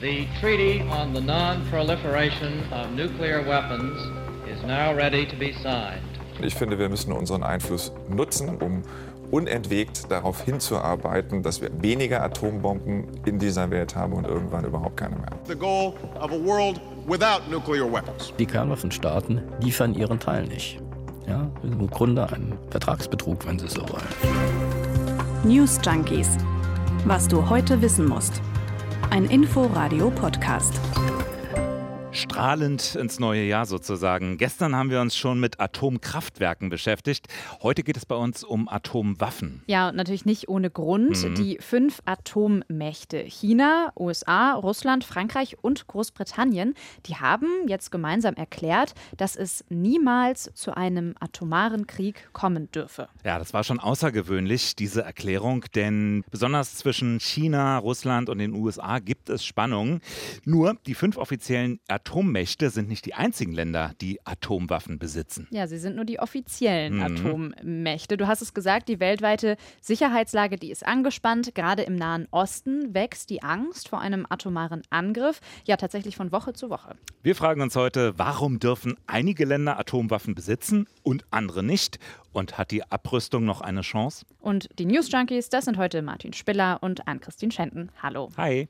The Treaty on the Non-Proliferation of Nuclear Weapons is now ready to be signed. Ich finde, wir müssen unseren Einfluss nutzen, um unentwegt darauf hinzuarbeiten, dass wir weniger Atombomben in dieser Welt haben und irgendwann überhaupt keine mehr. The goal of a world without nuclear weapons. Die Kernwaffenstaaten liefern ihren Teil nicht. Ja, im Grunde ein Vertragsbetrug, wenn Sie so wollen. News Junkies. Was du heute wissen musst. Ein Info-Radio-Podcast. Strahlend ins neue Jahr sozusagen. Gestern haben wir uns schon mit Atomkraftwerken beschäftigt. Heute geht es bei uns um Atomwaffen. Ja, und natürlich nicht ohne Grund. Mhm. Die fünf Atommächte China, USA, Russland, Frankreich und Großbritannien, die haben jetzt gemeinsam erklärt, dass es niemals zu einem atomaren Krieg kommen dürfe. Ja, das war schon außergewöhnlich, diese Erklärung, denn besonders zwischen China, Russland und den USA gibt es Spannungen. Nur die fünf offiziellen Atommächte Atommächte sind nicht die einzigen Länder, die Atomwaffen besitzen. Ja, sie sind nur die offiziellen mhm. Atommächte. Du hast es gesagt, die weltweite Sicherheitslage, die ist angespannt. Gerade im Nahen Osten wächst die Angst vor einem atomaren Angriff. Ja, tatsächlich von Woche zu Woche. Wir fragen uns heute, warum dürfen einige Länder Atomwaffen besitzen und andere nicht? Und hat die Abrüstung noch eine Chance? Und die News Junkies, das sind heute Martin Spiller und Ann-Christine Schenten. Hallo. Hi.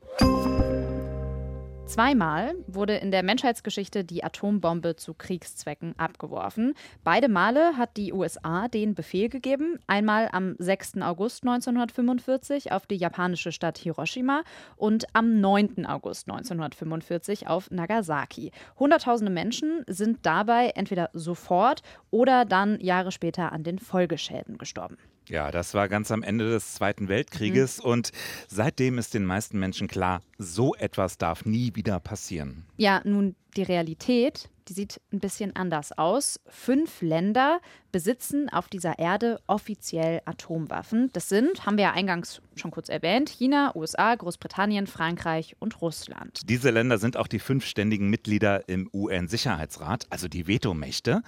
Zweimal wurde in der Menschheitsgeschichte die Atombombe zu Kriegszwecken abgeworfen. Beide Male hat die USA den Befehl gegeben. Einmal am 6. August 1945 auf die japanische Stadt Hiroshima und am 9. August 1945 auf Nagasaki. Hunderttausende Menschen sind dabei entweder sofort oder dann Jahre später an den Folgeschäden gestorben. Ja, das war ganz am Ende des Zweiten Weltkrieges mhm. und seitdem ist den meisten Menschen klar, so etwas darf nie wieder passieren. Ja, nun die Realität, die sieht ein bisschen anders aus. Fünf Länder besitzen auf dieser Erde offiziell Atomwaffen. Das sind, haben wir ja eingangs schon kurz erwähnt, China, USA, Großbritannien, Frankreich und Russland. Diese Länder sind auch die fünf ständigen Mitglieder im UN-Sicherheitsrat, also die Vetomächte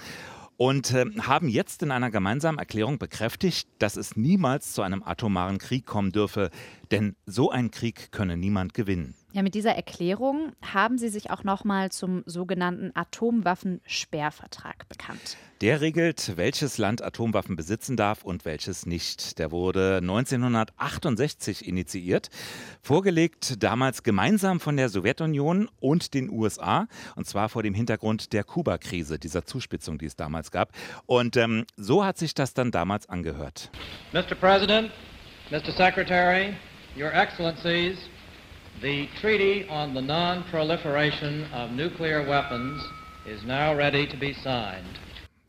und äh, haben jetzt in einer gemeinsamen Erklärung bekräftigt, dass es niemals zu einem atomaren Krieg kommen dürfe, denn so einen Krieg könne niemand gewinnen. Ja, mit dieser Erklärung haben sie sich auch nochmal zum sogenannten Atomwaffensperrvertrag bekannt. Der regelt, welches Land Atomwaffen besitzen darf und welches nicht. Der wurde 1968 initiiert, vorgelegt damals gemeinsam von der Sowjetunion und den USA, und zwar vor dem Hintergrund der Kuba-Krise, dieser Zuspitzung, die es damals gab. Und ähm, so hat sich das dann damals angehört. Mr. President, Mr. Secretary, Your Excellencies, the Treaty on the Non-Proliferation of Nuclear Weapons is now ready to be signed.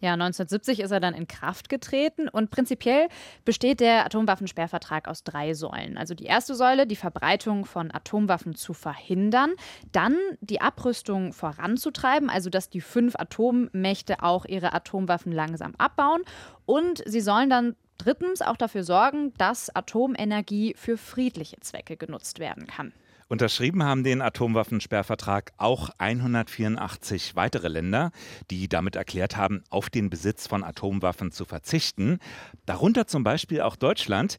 Ja, 1970 ist er dann in Kraft getreten und prinzipiell besteht der Atomwaffensperrvertrag aus drei Säulen. Also die erste Säule, die Verbreitung von Atomwaffen zu verhindern, dann die Abrüstung voranzutreiben, also dass die fünf Atommächte auch ihre Atomwaffen langsam abbauen und sie sollen dann drittens auch dafür sorgen, dass Atomenergie für friedliche Zwecke genutzt werden kann. Unterschrieben haben den Atomwaffensperrvertrag auch 184 weitere Länder, die damit erklärt haben, auf den Besitz von Atomwaffen zu verzichten. Darunter zum Beispiel auch Deutschland.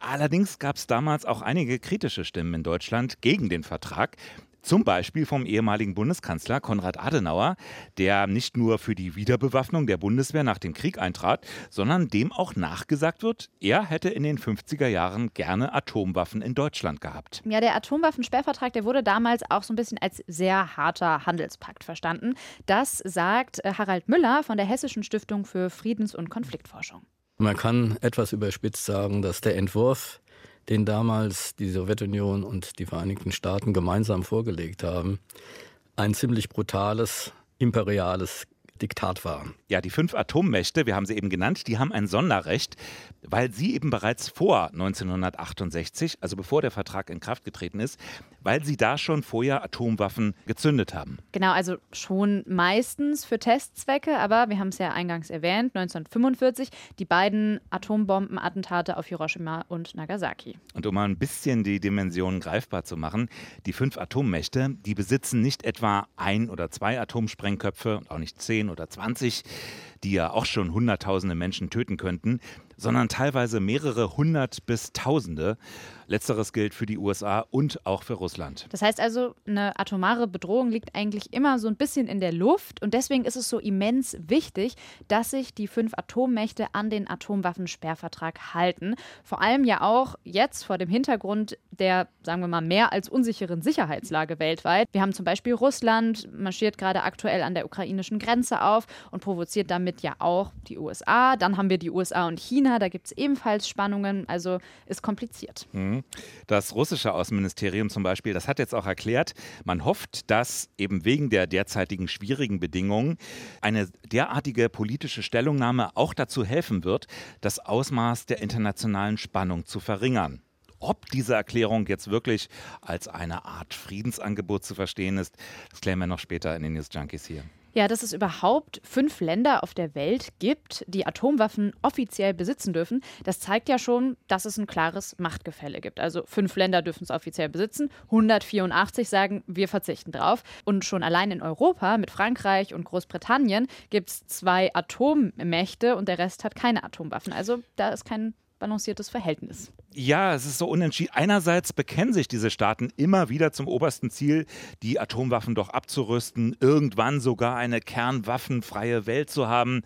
Allerdings gab es damals auch einige kritische Stimmen in Deutschland gegen den Vertrag. Zum Beispiel vom ehemaligen Bundeskanzler Konrad Adenauer, der nicht nur für die Wiederbewaffnung der Bundeswehr nach dem Krieg eintrat, sondern dem auch nachgesagt wird, er hätte in den 50er Jahren gerne Atomwaffen in Deutschland gehabt. Ja, der Atomwaffensperrvertrag, der wurde damals auch so ein bisschen als sehr harter Handelspakt verstanden. Das sagt äh, Harald Müller von der Hessischen Stiftung für Friedens- und Konfliktforschung. Man kann etwas überspitzt sagen, dass der Entwurf den damals die Sowjetunion und die Vereinigten Staaten gemeinsam vorgelegt haben, ein ziemlich brutales imperiales Diktat war. Ja, die fünf Atommächte, wir haben sie eben genannt, die haben ein Sonderrecht, weil sie eben bereits vor 1968, also bevor der Vertrag in Kraft getreten ist, weil sie da schon vorher Atomwaffen gezündet haben. Genau, also schon meistens für Testzwecke, aber wir haben es ja eingangs erwähnt, 1945 die beiden Atombombenattentate auf Hiroshima und Nagasaki. Und um mal ein bisschen die Dimensionen greifbar zu machen, die fünf Atommächte, die besitzen nicht etwa ein oder zwei Atomsprengköpfe und auch nicht zehn oder zwanzig. Die ja auch schon Hunderttausende Menschen töten könnten, sondern teilweise mehrere hundert bis Tausende. Letzteres gilt für die USA und auch für Russland. Das heißt also, eine atomare Bedrohung liegt eigentlich immer so ein bisschen in der Luft und deswegen ist es so immens wichtig, dass sich die fünf Atommächte an den Atomwaffensperrvertrag halten. Vor allem ja auch jetzt vor dem Hintergrund der, sagen wir mal, mehr als unsicheren Sicherheitslage weltweit. Wir haben zum Beispiel Russland, marschiert gerade aktuell an der ukrainischen Grenze auf und provoziert damit ja auch die USA. Dann haben wir die USA und China, da gibt es ebenfalls Spannungen, also ist kompliziert. Mhm. Das russische Außenministerium zum Beispiel, das hat jetzt auch erklärt, man hofft, dass eben wegen der derzeitigen schwierigen Bedingungen eine derartige politische Stellungnahme auch dazu helfen wird, das Ausmaß der internationalen Spannung zu verringern. Ob diese Erklärung jetzt wirklich als eine Art Friedensangebot zu verstehen ist, das klären wir noch später in den News Junkies hier. Ja, dass es überhaupt fünf Länder auf der Welt gibt, die Atomwaffen offiziell besitzen dürfen, das zeigt ja schon, dass es ein klares Machtgefälle gibt. Also fünf Länder dürfen es offiziell besitzen, 184 sagen, wir verzichten drauf. Und schon allein in Europa mit Frankreich und Großbritannien gibt es zwei Atommächte und der Rest hat keine Atomwaffen. Also da ist kein balanciertes Verhältnis. Ja, es ist so unentschieden. Einerseits bekennen sich diese Staaten immer wieder zum obersten Ziel, die Atomwaffen doch abzurüsten, irgendwann sogar eine kernwaffenfreie Welt zu haben.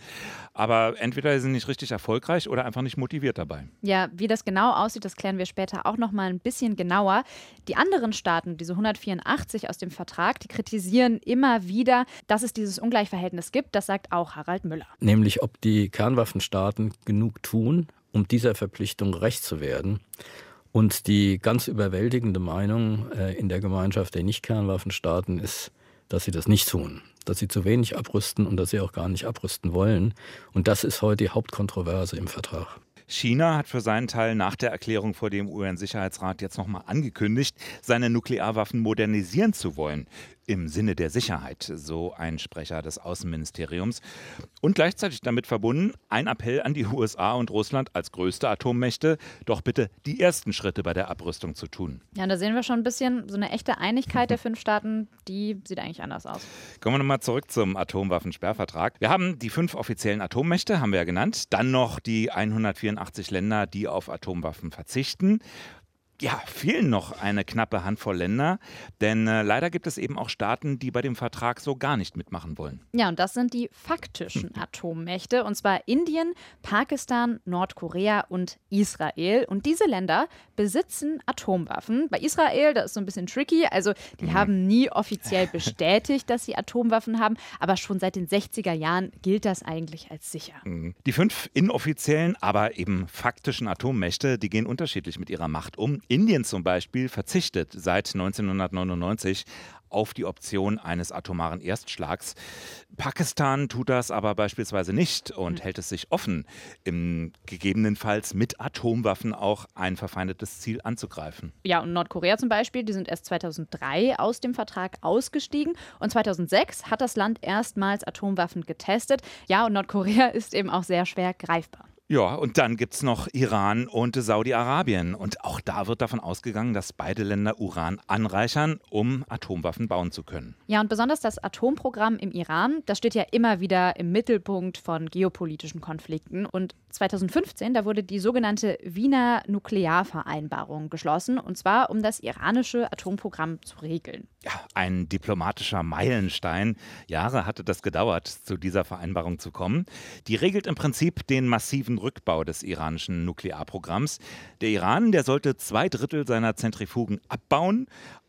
Aber entweder sie sind nicht richtig erfolgreich oder einfach nicht motiviert dabei. Ja, wie das genau aussieht, das klären wir später auch noch mal ein bisschen genauer. Die anderen Staaten, diese 184 aus dem Vertrag, die kritisieren immer wieder, dass es dieses Ungleichverhältnis gibt. Das sagt auch Harald Müller. Nämlich, ob die Kernwaffenstaaten genug tun, um dieser Verpflichtung gerecht zu werden. Und die ganz überwältigende Meinung äh, in der Gemeinschaft der Nicht-Kernwaffenstaaten ist, dass sie das nicht tun, dass sie zu wenig abrüsten und dass sie auch gar nicht abrüsten wollen. Und das ist heute die Hauptkontroverse im Vertrag. China hat für seinen Teil nach der Erklärung vor dem UN-Sicherheitsrat jetzt nochmal angekündigt, seine Nuklearwaffen modernisieren zu wollen im Sinne der Sicherheit, so ein Sprecher des Außenministeriums. Und gleichzeitig damit verbunden ein Appell an die USA und Russland als größte Atommächte, doch bitte die ersten Schritte bei der Abrüstung zu tun. Ja, da sehen wir schon ein bisschen so eine echte Einigkeit der fünf Staaten, die sieht eigentlich anders aus. Kommen wir nochmal zurück zum Atomwaffensperrvertrag. Wir haben die fünf offiziellen Atommächte, haben wir ja genannt, dann noch die 184 Länder, die auf Atomwaffen verzichten ja, fehlen noch eine knappe Handvoll Länder, denn äh, leider gibt es eben auch Staaten, die bei dem Vertrag so gar nicht mitmachen wollen. Ja, und das sind die faktischen Atommächte, und zwar Indien, Pakistan, Nordkorea und Israel. Und diese Länder besitzen Atomwaffen. Bei Israel, das ist so ein bisschen tricky, also die mhm. haben nie offiziell bestätigt, dass sie Atomwaffen haben, aber schon seit den 60er Jahren gilt das eigentlich als sicher. Mhm. Die fünf inoffiziellen, aber eben faktischen Atommächte, die gehen unterschiedlich mit ihrer Macht um. Indien zum Beispiel verzichtet seit 1999 auf die Option eines atomaren Erstschlags. Pakistan tut das aber beispielsweise nicht und hm. hält es sich offen, im gegebenenfalls mit Atomwaffen auch ein verfeindetes Ziel anzugreifen. Ja, und Nordkorea zum Beispiel, die sind erst 2003 aus dem Vertrag ausgestiegen und 2006 hat das Land erstmals Atomwaffen getestet. Ja, und Nordkorea ist eben auch sehr schwer greifbar. Ja, und dann gibt es noch Iran und Saudi-Arabien. Und auch da wird davon ausgegangen, dass beide Länder Uran anreichern, um Atomwaffen bauen zu können. Ja, und besonders das Atomprogramm im Iran, das steht ja immer wieder im Mittelpunkt von geopolitischen Konflikten. Und 2015, da wurde die sogenannte Wiener Nuklearvereinbarung geschlossen, und zwar um das iranische Atomprogramm zu regeln. Ja, ein diplomatischer Meilenstein. Jahre hatte das gedauert, zu dieser Vereinbarung zu kommen. Die regelt im Prinzip den massiven Rückbau des iranischen Nuklearprogramms. Der Iran, der sollte zwei Drittel seiner Zentrifugen abbauen,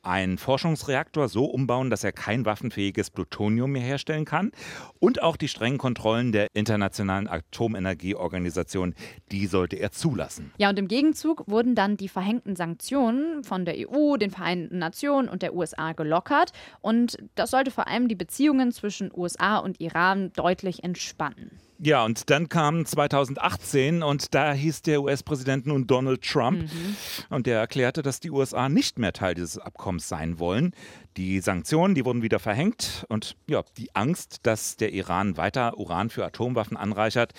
einen Forschungsreaktor so umbauen, dass er kein waffenfähiges Plutonium mehr herstellen kann und auch die strengen Kontrollen der Internationalen Atomenergieorganisation, die sollte er zulassen. Ja, und im Gegenzug wurden dann die verhängten Sanktionen von der EU, den Vereinten Nationen und der USA gelockert und das sollte vor allem die Beziehungen zwischen USA und Iran deutlich entspannen. Ja, und dann kam 2018 und da hieß der US-Präsident nun Donald Trump mhm. und der erklärte, dass die USA nicht mehr Teil dieses Abkommens sein wollen. Die Sanktionen, die wurden wieder verhängt und ja, die Angst, dass der Iran weiter Uran für Atomwaffen anreichert,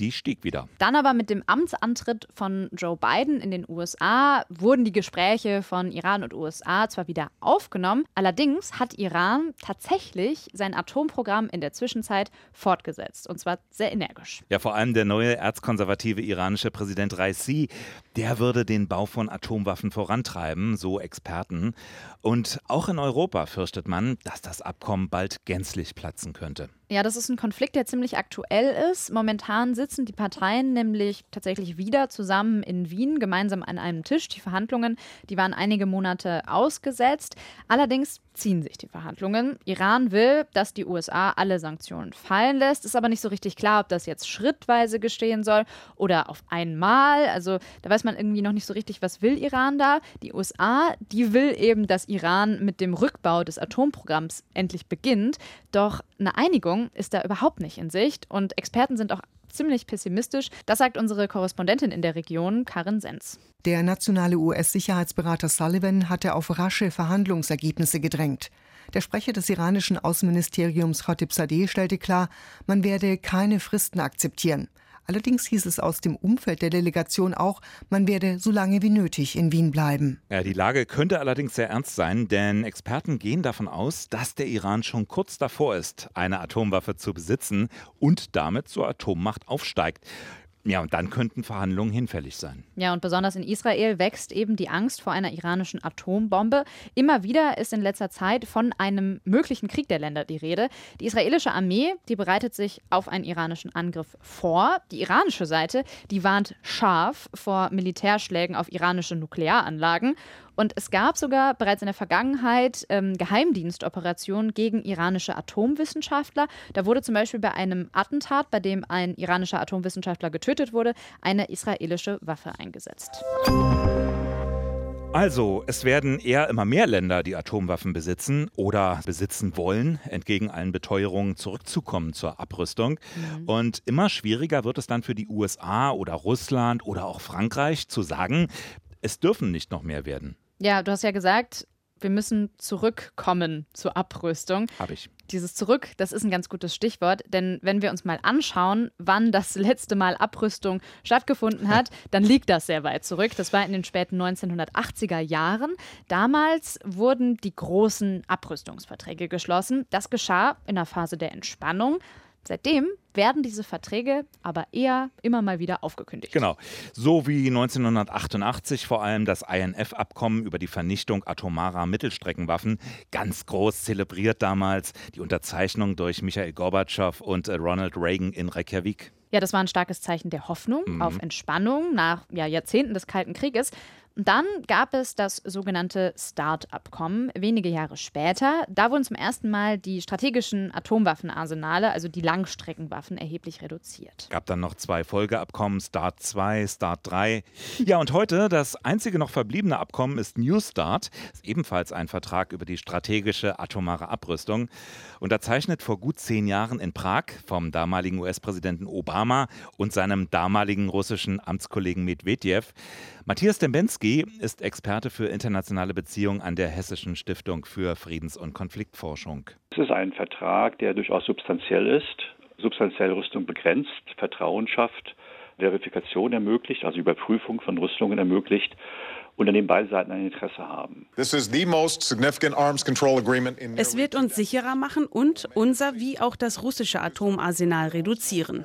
die stieg wieder. Dann aber mit dem Amtsantritt von Joe Biden in den USA wurden die Gespräche von Iran und USA zwar wieder aufgenommen, allerdings hat Iran tatsächlich sein Atomprogramm in der Zwischenzeit fortgesetzt und zwar sehr energisch. Ja, vor allem der neue erzkonservative iranische Präsident Raisi, der würde den Bau von Atomwaffen vorantreiben, so Experten. Und auch in Europa fürchtet man, dass das Abkommen bald gänzlich platzen könnte. Ja, das ist ein Konflikt, der ziemlich aktuell ist. Momentan sitzen die Parteien nämlich tatsächlich wieder zusammen in Wien, gemeinsam an einem Tisch. Die Verhandlungen, die waren einige Monate ausgesetzt. Allerdings ziehen sich die Verhandlungen. Iran will, dass die USA alle Sanktionen fallen lässt. Ist aber nicht so richtig klar, ob das jetzt schrittweise geschehen soll oder auf einmal. Also da weiß man irgendwie noch nicht so richtig, was will Iran da. Die USA, die will eben, dass Iran mit dem Rückbau des Atomprogramms endlich beginnt. Doch eine Einigung ist da überhaupt nicht in Sicht und Experten sind auch ziemlich pessimistisch. Das sagt unsere Korrespondentin in der Region, Karin Sens. Der nationale US-Sicherheitsberater Sullivan hatte auf rasche Verhandlungsergebnisse gedrängt. Der Sprecher des iranischen Außenministeriums Khatib Sadeh stellte klar, man werde keine Fristen akzeptieren. Allerdings hieß es aus dem Umfeld der Delegation auch, man werde so lange wie nötig in Wien bleiben. Ja, die Lage könnte allerdings sehr ernst sein, denn Experten gehen davon aus, dass der Iran schon kurz davor ist, eine Atomwaffe zu besitzen und damit zur Atommacht aufsteigt. Ja, und dann könnten Verhandlungen hinfällig sein. Ja, und besonders in Israel wächst eben die Angst vor einer iranischen Atombombe. Immer wieder ist in letzter Zeit von einem möglichen Krieg der Länder die Rede. Die israelische Armee, die bereitet sich auf einen iranischen Angriff vor. Die iranische Seite, die warnt scharf vor Militärschlägen auf iranische Nuklearanlagen. Und es gab sogar bereits in der Vergangenheit ähm, Geheimdienstoperationen gegen iranische Atomwissenschaftler. Da wurde zum Beispiel bei einem Attentat, bei dem ein iranischer Atomwissenschaftler getötet wurde, eine israelische Waffe eingesetzt. Also, es werden eher immer mehr Länder, die Atomwaffen besitzen oder besitzen wollen, entgegen allen Beteuerungen zurückzukommen zur Abrüstung. Mhm. Und immer schwieriger wird es dann für die USA oder Russland oder auch Frankreich zu sagen, es dürfen nicht noch mehr werden. Ja, du hast ja gesagt, wir müssen zurückkommen zur Abrüstung. Habe ich. Dieses Zurück, das ist ein ganz gutes Stichwort, denn wenn wir uns mal anschauen, wann das letzte Mal Abrüstung stattgefunden hat, dann liegt das sehr weit zurück. Das war in den späten 1980er Jahren. Damals wurden die großen Abrüstungsverträge geschlossen. Das geschah in einer Phase der Entspannung. Seitdem werden diese Verträge aber eher immer mal wieder aufgekündigt. Genau. So wie 1988 vor allem das INF-Abkommen über die Vernichtung atomarer Mittelstreckenwaffen ganz groß zelebriert damals. Die Unterzeichnung durch Michael Gorbatschow und äh, Ronald Reagan in Reykjavik. Ja, das war ein starkes Zeichen der Hoffnung mhm. auf Entspannung nach ja, Jahrzehnten des Kalten Krieges. Dann gab es das sogenannte START-Abkommen wenige Jahre später. Da wurden zum ersten Mal die strategischen Atomwaffenarsenale, also die Langstreckenwaffen, erheblich reduziert. Gab dann noch zwei Folgeabkommen, START 2, START 3. Ja, und heute das einzige noch verbliebene Abkommen ist New START, ist ebenfalls ein Vertrag über die strategische atomare Abrüstung, unterzeichnet vor gut zehn Jahren in Prag vom damaligen US-Präsidenten Obama und seinem damaligen russischen Amtskollegen Medvedev. Matthias Dembensky ist Experte für internationale Beziehungen an der Hessischen Stiftung für Friedens- und Konfliktforschung. Es ist ein Vertrag, der durchaus substanziell ist, substanziell Rüstung begrenzt, Vertrauen schafft, Verifikation ermöglicht, also Überprüfung von Rüstungen ermöglicht und an dem beide Seiten ein Interesse haben. Es wird uns sicherer machen und unser wie auch das russische Atomarsenal reduzieren.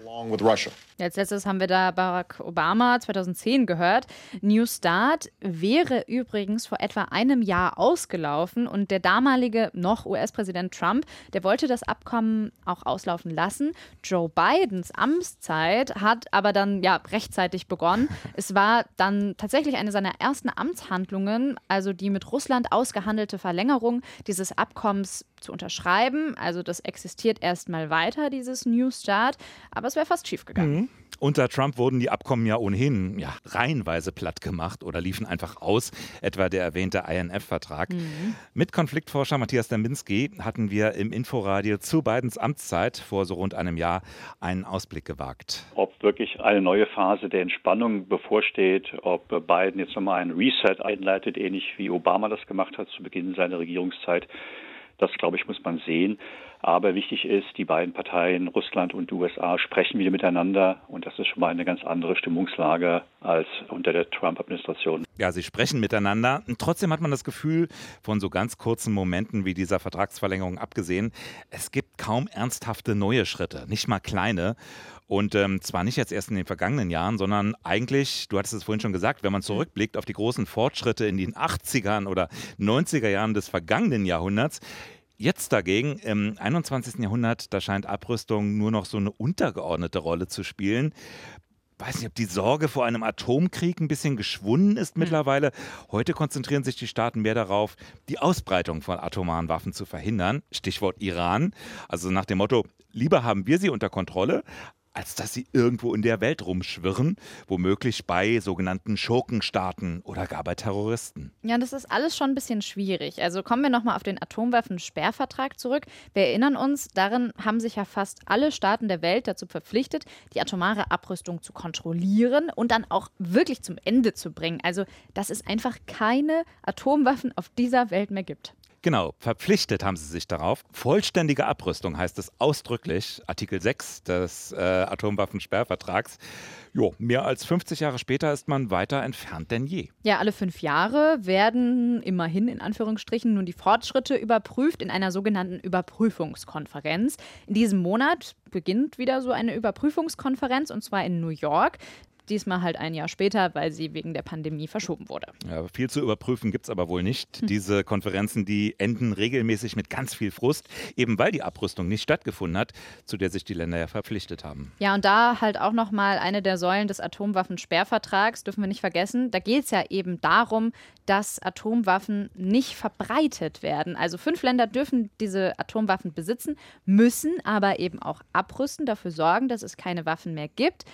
Als letztes haben wir da Barack Obama 2010 gehört. New Start wäre übrigens vor etwa einem Jahr ausgelaufen und der damalige noch US-Präsident Trump, der wollte das Abkommen auch auslaufen lassen. Joe Bidens Amtszeit hat aber dann ja rechtzeitig begonnen. Es war dann tatsächlich eine seiner ersten Amtshandlungen, also die mit Russland ausgehandelte Verlängerung dieses Abkommens zu unterschreiben. Also das existiert erstmal weiter, dieses New Start, aber es wäre fast schief gegangen. Mhm. Unter Trump wurden die Abkommen ja ohnehin ja, reihenweise platt gemacht oder liefen einfach aus, etwa der erwähnte INF-Vertrag. Mhm. Mit Konfliktforscher Matthias Dembinski hatten wir im Inforadio zu Bidens Amtszeit vor so rund einem Jahr einen Ausblick gewagt. Ob wirklich eine neue Phase der Entspannung bevorsteht, ob Biden jetzt nochmal einen Reset einleitet, ähnlich wie Obama das gemacht hat zu Beginn seiner Regierungszeit, das, glaube ich, muss man sehen. Aber wichtig ist, die beiden Parteien, Russland und USA, sprechen wieder miteinander. Und das ist schon mal eine ganz andere Stimmungslage als unter der Trump-Administration. Ja, sie sprechen miteinander. Und trotzdem hat man das Gefühl, von so ganz kurzen Momenten wie dieser Vertragsverlängerung abgesehen, es gibt kaum ernsthafte neue Schritte, nicht mal kleine. Und ähm, zwar nicht jetzt erst in den vergangenen Jahren, sondern eigentlich, du hattest es vorhin schon gesagt, wenn man zurückblickt auf die großen Fortschritte in den 80ern oder 90er Jahren des vergangenen Jahrhunderts, Jetzt dagegen, im 21. Jahrhundert, da scheint Abrüstung nur noch so eine untergeordnete Rolle zu spielen. Weiß nicht, ob die Sorge vor einem Atomkrieg ein bisschen geschwunden ist mittlerweile. Heute konzentrieren sich die Staaten mehr darauf, die Ausbreitung von atomaren Waffen zu verhindern. Stichwort Iran. Also nach dem Motto, lieber haben wir sie unter Kontrolle, als dass sie irgendwo in der Welt rumschwirren, womöglich bei sogenannten Schurkenstaaten oder gar bei Terroristen. Ja, das ist alles schon ein bisschen schwierig. Also kommen wir nochmal auf den Atomwaffensperrvertrag zurück. Wir erinnern uns, darin haben sich ja fast alle Staaten der Welt dazu verpflichtet, die atomare Abrüstung zu kontrollieren und dann auch wirklich zum Ende zu bringen. Also, dass es einfach keine Atomwaffen auf dieser Welt mehr gibt. Genau, verpflichtet haben sie sich darauf. Vollständige Abrüstung heißt es ausdrücklich, Artikel 6 des äh, Atomwaffensperrvertrags. Jo, mehr als 50 Jahre später ist man weiter entfernt denn je. Ja, alle fünf Jahre werden immerhin in Anführungsstrichen nun die Fortschritte überprüft in einer sogenannten Überprüfungskonferenz. In diesem Monat beginnt wieder so eine Überprüfungskonferenz und zwar in New York. Diesmal halt ein Jahr später, weil sie wegen der Pandemie verschoben wurde. Ja, viel zu überprüfen gibt es aber wohl nicht. Hm. Diese Konferenzen, die enden regelmäßig mit ganz viel Frust, eben weil die Abrüstung nicht stattgefunden hat, zu der sich die Länder ja verpflichtet haben. Ja, und da halt auch nochmal eine der Säulen des Atomwaffensperrvertrags, dürfen wir nicht vergessen. Da geht es ja eben darum, dass Atomwaffen nicht verbreitet werden. Also fünf Länder dürfen diese Atomwaffen besitzen, müssen aber eben auch abrüsten, dafür sorgen, dass es keine Waffen mehr gibt.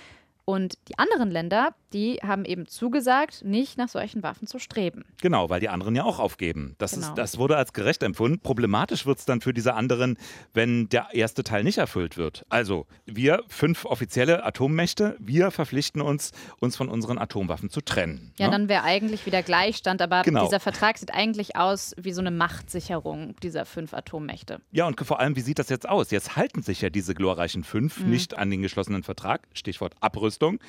Und die anderen Länder, die haben eben zugesagt, nicht nach solchen Waffen zu streben. Genau, weil die anderen ja auch aufgeben. Das, Genau. ist, das wurde als gerecht empfunden. Problematisch wird es dann für diese anderen, wenn der erste Teil nicht erfüllt wird. Also, wir fünf offizielle Atommächte, wir verpflichten uns, uns von unseren Atomwaffen zu trennen. Ja, ne? dann wäre eigentlich wieder Gleichstand, aber Genau. dieser Vertrag sieht eigentlich aus wie so eine Machtsicherung dieser fünf Atommächte. Ja, und vor allem, wie sieht das jetzt aus? Jetzt halten sich ja diese glorreichen fünf Mhm. nicht an den geschlossenen Vertrag, Stichwort Abrüstung.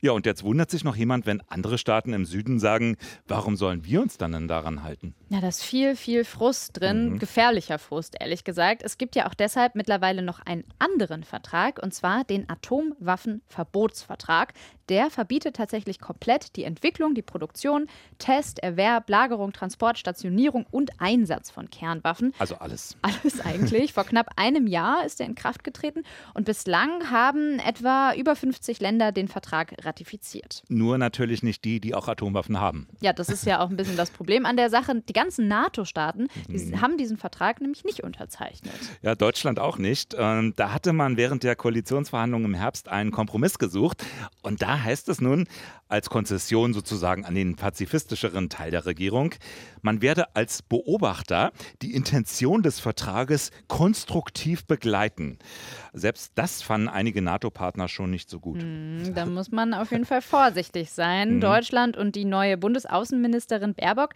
Ja, und jetzt wundert sich noch jemand, wenn andere Staaten im Süden sagen, warum sollen wir uns dann denn daran halten? Ja, da ist viel, viel Frust drin, Mhm. gefährlicher Frust, ehrlich gesagt. Es gibt ja auch deshalb mittlerweile noch einen anderen Vertrag, und zwar den Atomwaffenverbotsvertrag. Der verbietet tatsächlich komplett die Entwicklung, die Produktion, Test, Erwerb, Lagerung, Transport, Stationierung und Einsatz von Kernwaffen. Also alles. Alles eigentlich. Vor knapp einem Jahr ist er in Kraft getreten und bislang haben etwa über 50 Länder den Vertrag ratifiziert. Nur natürlich nicht die, die auch Atomwaffen haben. Ja, das ist ja auch ein bisschen das Problem an der Sache. Die ganzen NATO-Staaten die Mhm. haben diesen Vertrag nämlich nicht unterzeichnet. Ja, Deutschland auch nicht. Ähm, da hatte man während der Koalitionsverhandlungen im Herbst einen Kompromiss gesucht. Und da heißt es nun, als Konzession sozusagen an den pazifistischeren Teil der Regierung, man werde als Beobachter die Intention des Vertrages konstruktiv begleiten. Selbst das fanden einige NATO-Partner schon nicht so gut. Hm, Da muss man auf jeden Fall vorsichtig sein. Mhm. Deutschland und die neue Bundesaußenministerin Baerbock,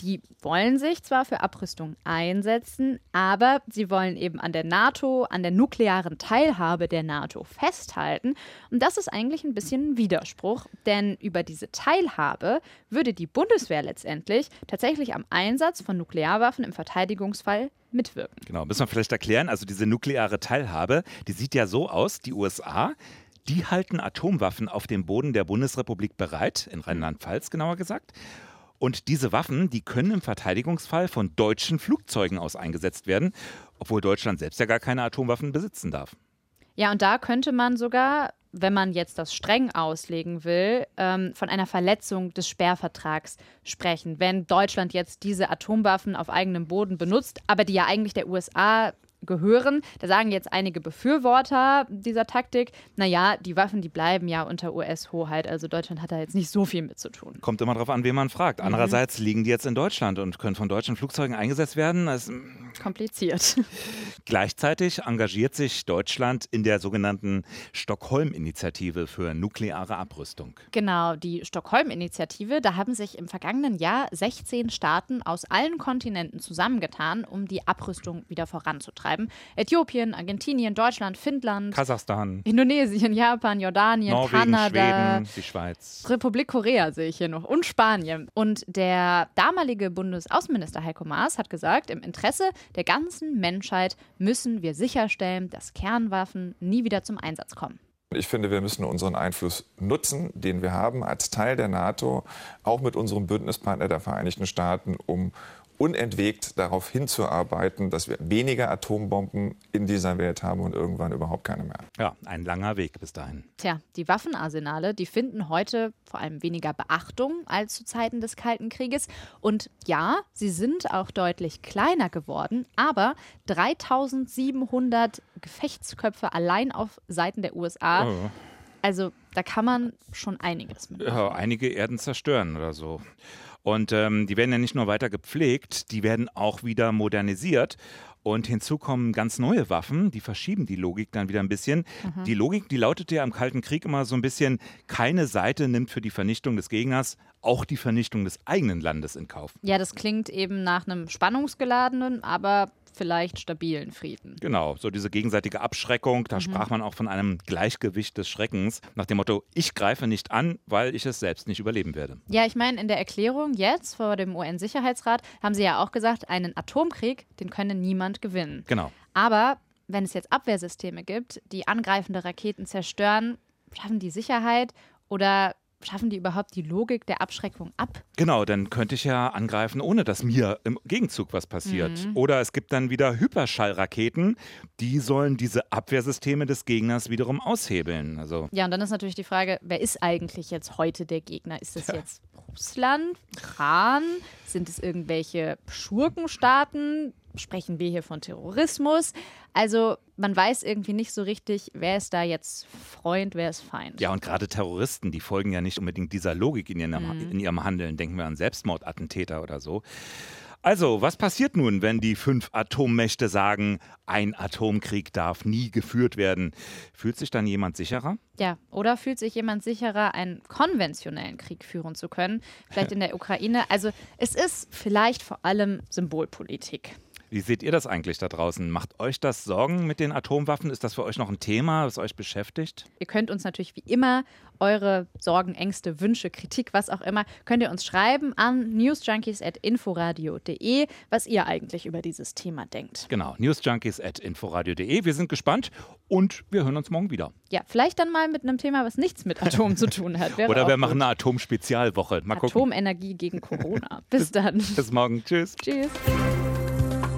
die wollen sich zwar für Abrüstung einsetzen, aber sie wollen eben an der NATO, an der nuklearen Teilhabe der NATO festhalten. Und das ist eigentlich ein bisschen ein Widerspruch, denn über diese Teilhabe würde die Bundeswehr letztendlich tatsächlich am Einsatz von Nuklearwaffen im Verteidigungsfall mitwirken. Genau, müssen wir vielleicht erklären. Also diese nukleare Teilhabe, die sieht ja so aus, die USA, die halten Atomwaffen auf dem Boden der Bundesrepublik bereit, in Rheinland-Pfalz genauer gesagt. Und diese Waffen, die können im Verteidigungsfall von deutschen Flugzeugen aus eingesetzt werden, obwohl Deutschland selbst ja gar keine Atomwaffen besitzen darf. Ja, und da könnte man sogar, wenn man jetzt das streng auslegen will, ähm, von einer Verletzung des Sperrvertrags sprechen. Wenn Deutschland jetzt diese Atomwaffen auf eigenem Boden benutzt, aber die ja eigentlich der USA gehören, da sagen jetzt einige Befürworter dieser Taktik, naja, die Waffen, die bleiben ja unter US-Hoheit, also Deutschland hat da jetzt nicht so viel mit zu tun. Kommt immer darauf an, wen man fragt. Andererseits liegen die jetzt in Deutschland und können von deutschen Flugzeugen eingesetzt werden. Das, Kompliziert. Gleichzeitig engagiert sich Deutschland in der sogenannten Stockholm-Initiative für nukleare Abrüstung. Genau, die Stockholm-Initiative, da haben sich im vergangenen Jahr 16 Staaten aus allen Kontinenten zusammengetan, um die Abrüstung wieder voranzutreiben. Äthiopien, Argentinien, Deutschland, Finnland, Kasachstan, Indonesien, Japan, Jordanien, Norwegen, Kanada, Schweden, die Schweiz. Republik Korea sehe ich hier noch und Spanien. Und der damalige Bundesaußenminister Heiko Maas hat gesagt, im Interesse der ganzen Menschheit müssen wir sicherstellen, dass Kernwaffen nie wieder zum Einsatz kommen. Ich finde, wir müssen unseren Einfluss nutzen, den wir haben als Teil der NATO, auch mit unserem Bündnispartner der Vereinigten Staaten, um unentwegt darauf hinzuarbeiten, dass wir weniger Atombomben in dieser Welt haben und irgendwann überhaupt keine mehr. Ja, ein langer Weg bis dahin. Tja, die Waffenarsenale, die finden heute vor allem weniger Beachtung als zu Zeiten des Kalten Krieges. Und ja, sie sind auch deutlich kleiner geworden, aber 3700 Gefechtsköpfe allein auf Seiten der USA. Oh. Also da kann man schon einiges mit. Ja, einige Erden zerstören oder so. Und ähm, die werden ja nicht nur weiter gepflegt, die werden auch wieder modernisiert. Und hinzu kommen ganz neue Waffen, die verschieben die Logik dann wieder ein bisschen. Mhm. Die Logik, die lautete ja im Kalten Krieg immer so ein bisschen, keine Seite nimmt für die Vernichtung des Gegners auch die Vernichtung des eigenen Landes in Kauf. Ja, das klingt eben nach einem spannungsgeladenen, aber vielleicht stabilen Frieden. Genau, so diese gegenseitige Abschreckung, da Mhm. sprach man auch von einem Gleichgewicht des Schreckens, nach dem Motto, ich greife nicht an, weil ich es selbst nicht überleben werde. Ja, ich meine, in der Erklärung jetzt vor dem UN-Sicherheitsrat haben sie ja auch gesagt, einen Atomkrieg, den könne niemand gewinnen. Genau. Aber wenn es jetzt Abwehrsysteme gibt, die angreifende Raketen zerstören, schaffen die Sicherheit oder schaffen die überhaupt die Logik der Abschreckung ab? Genau, dann könnte ich ja angreifen, ohne dass mir im Gegenzug was passiert. Mhm. Oder es gibt dann wieder Hyperschallraketen, die sollen diese Abwehrsysteme des Gegners wiederum aushebeln. Also Ja, und dann ist natürlich die Frage, wer ist eigentlich jetzt heute der Gegner? Ist es jetzt Russland, Iran? Sind es irgendwelche Schurkenstaaten? Sprechen wir hier von Terrorismus? Also man weiß irgendwie nicht so richtig, wer ist da jetzt Freund, wer ist Feind. Ja, und gerade Terroristen, die folgen ja nicht unbedingt dieser Logik in ihrem, Mhm. in ihrem Handeln. Denken wir an Selbstmordattentäter oder so. Also, was passiert nun, wenn die fünf Atommächte sagen, ein Atomkrieg darf nie geführt werden? Fühlt sich dann jemand sicherer? Ja, oder fühlt sich jemand sicherer, einen konventionellen Krieg führen zu können? Vielleicht in der Ukraine. Also es ist vielleicht vor allem Symbolpolitik. Wie seht ihr das eigentlich da draußen? Macht euch das Sorgen mit den Atomwaffen? Ist das für euch noch ein Thema, das euch beschäftigt? Ihr könnt uns natürlich wie immer eure Sorgen, Ängste, Wünsche, Kritik, was auch immer, könnt ihr uns schreiben an newsjunkies.inforadio.de, was ihr eigentlich über dieses Thema denkt. Genau, newsjunkies.inforadio.de. Wir sind gespannt und wir hören uns morgen wieder. Ja, vielleicht dann mal mit einem Thema, was nichts mit Atom zu tun hat. Wäre Oder wir gut. machen eine Atomspezialwoche. Atomenergie gegen Corona. Bis dann. Bis morgen. Tschüss. Tschüss.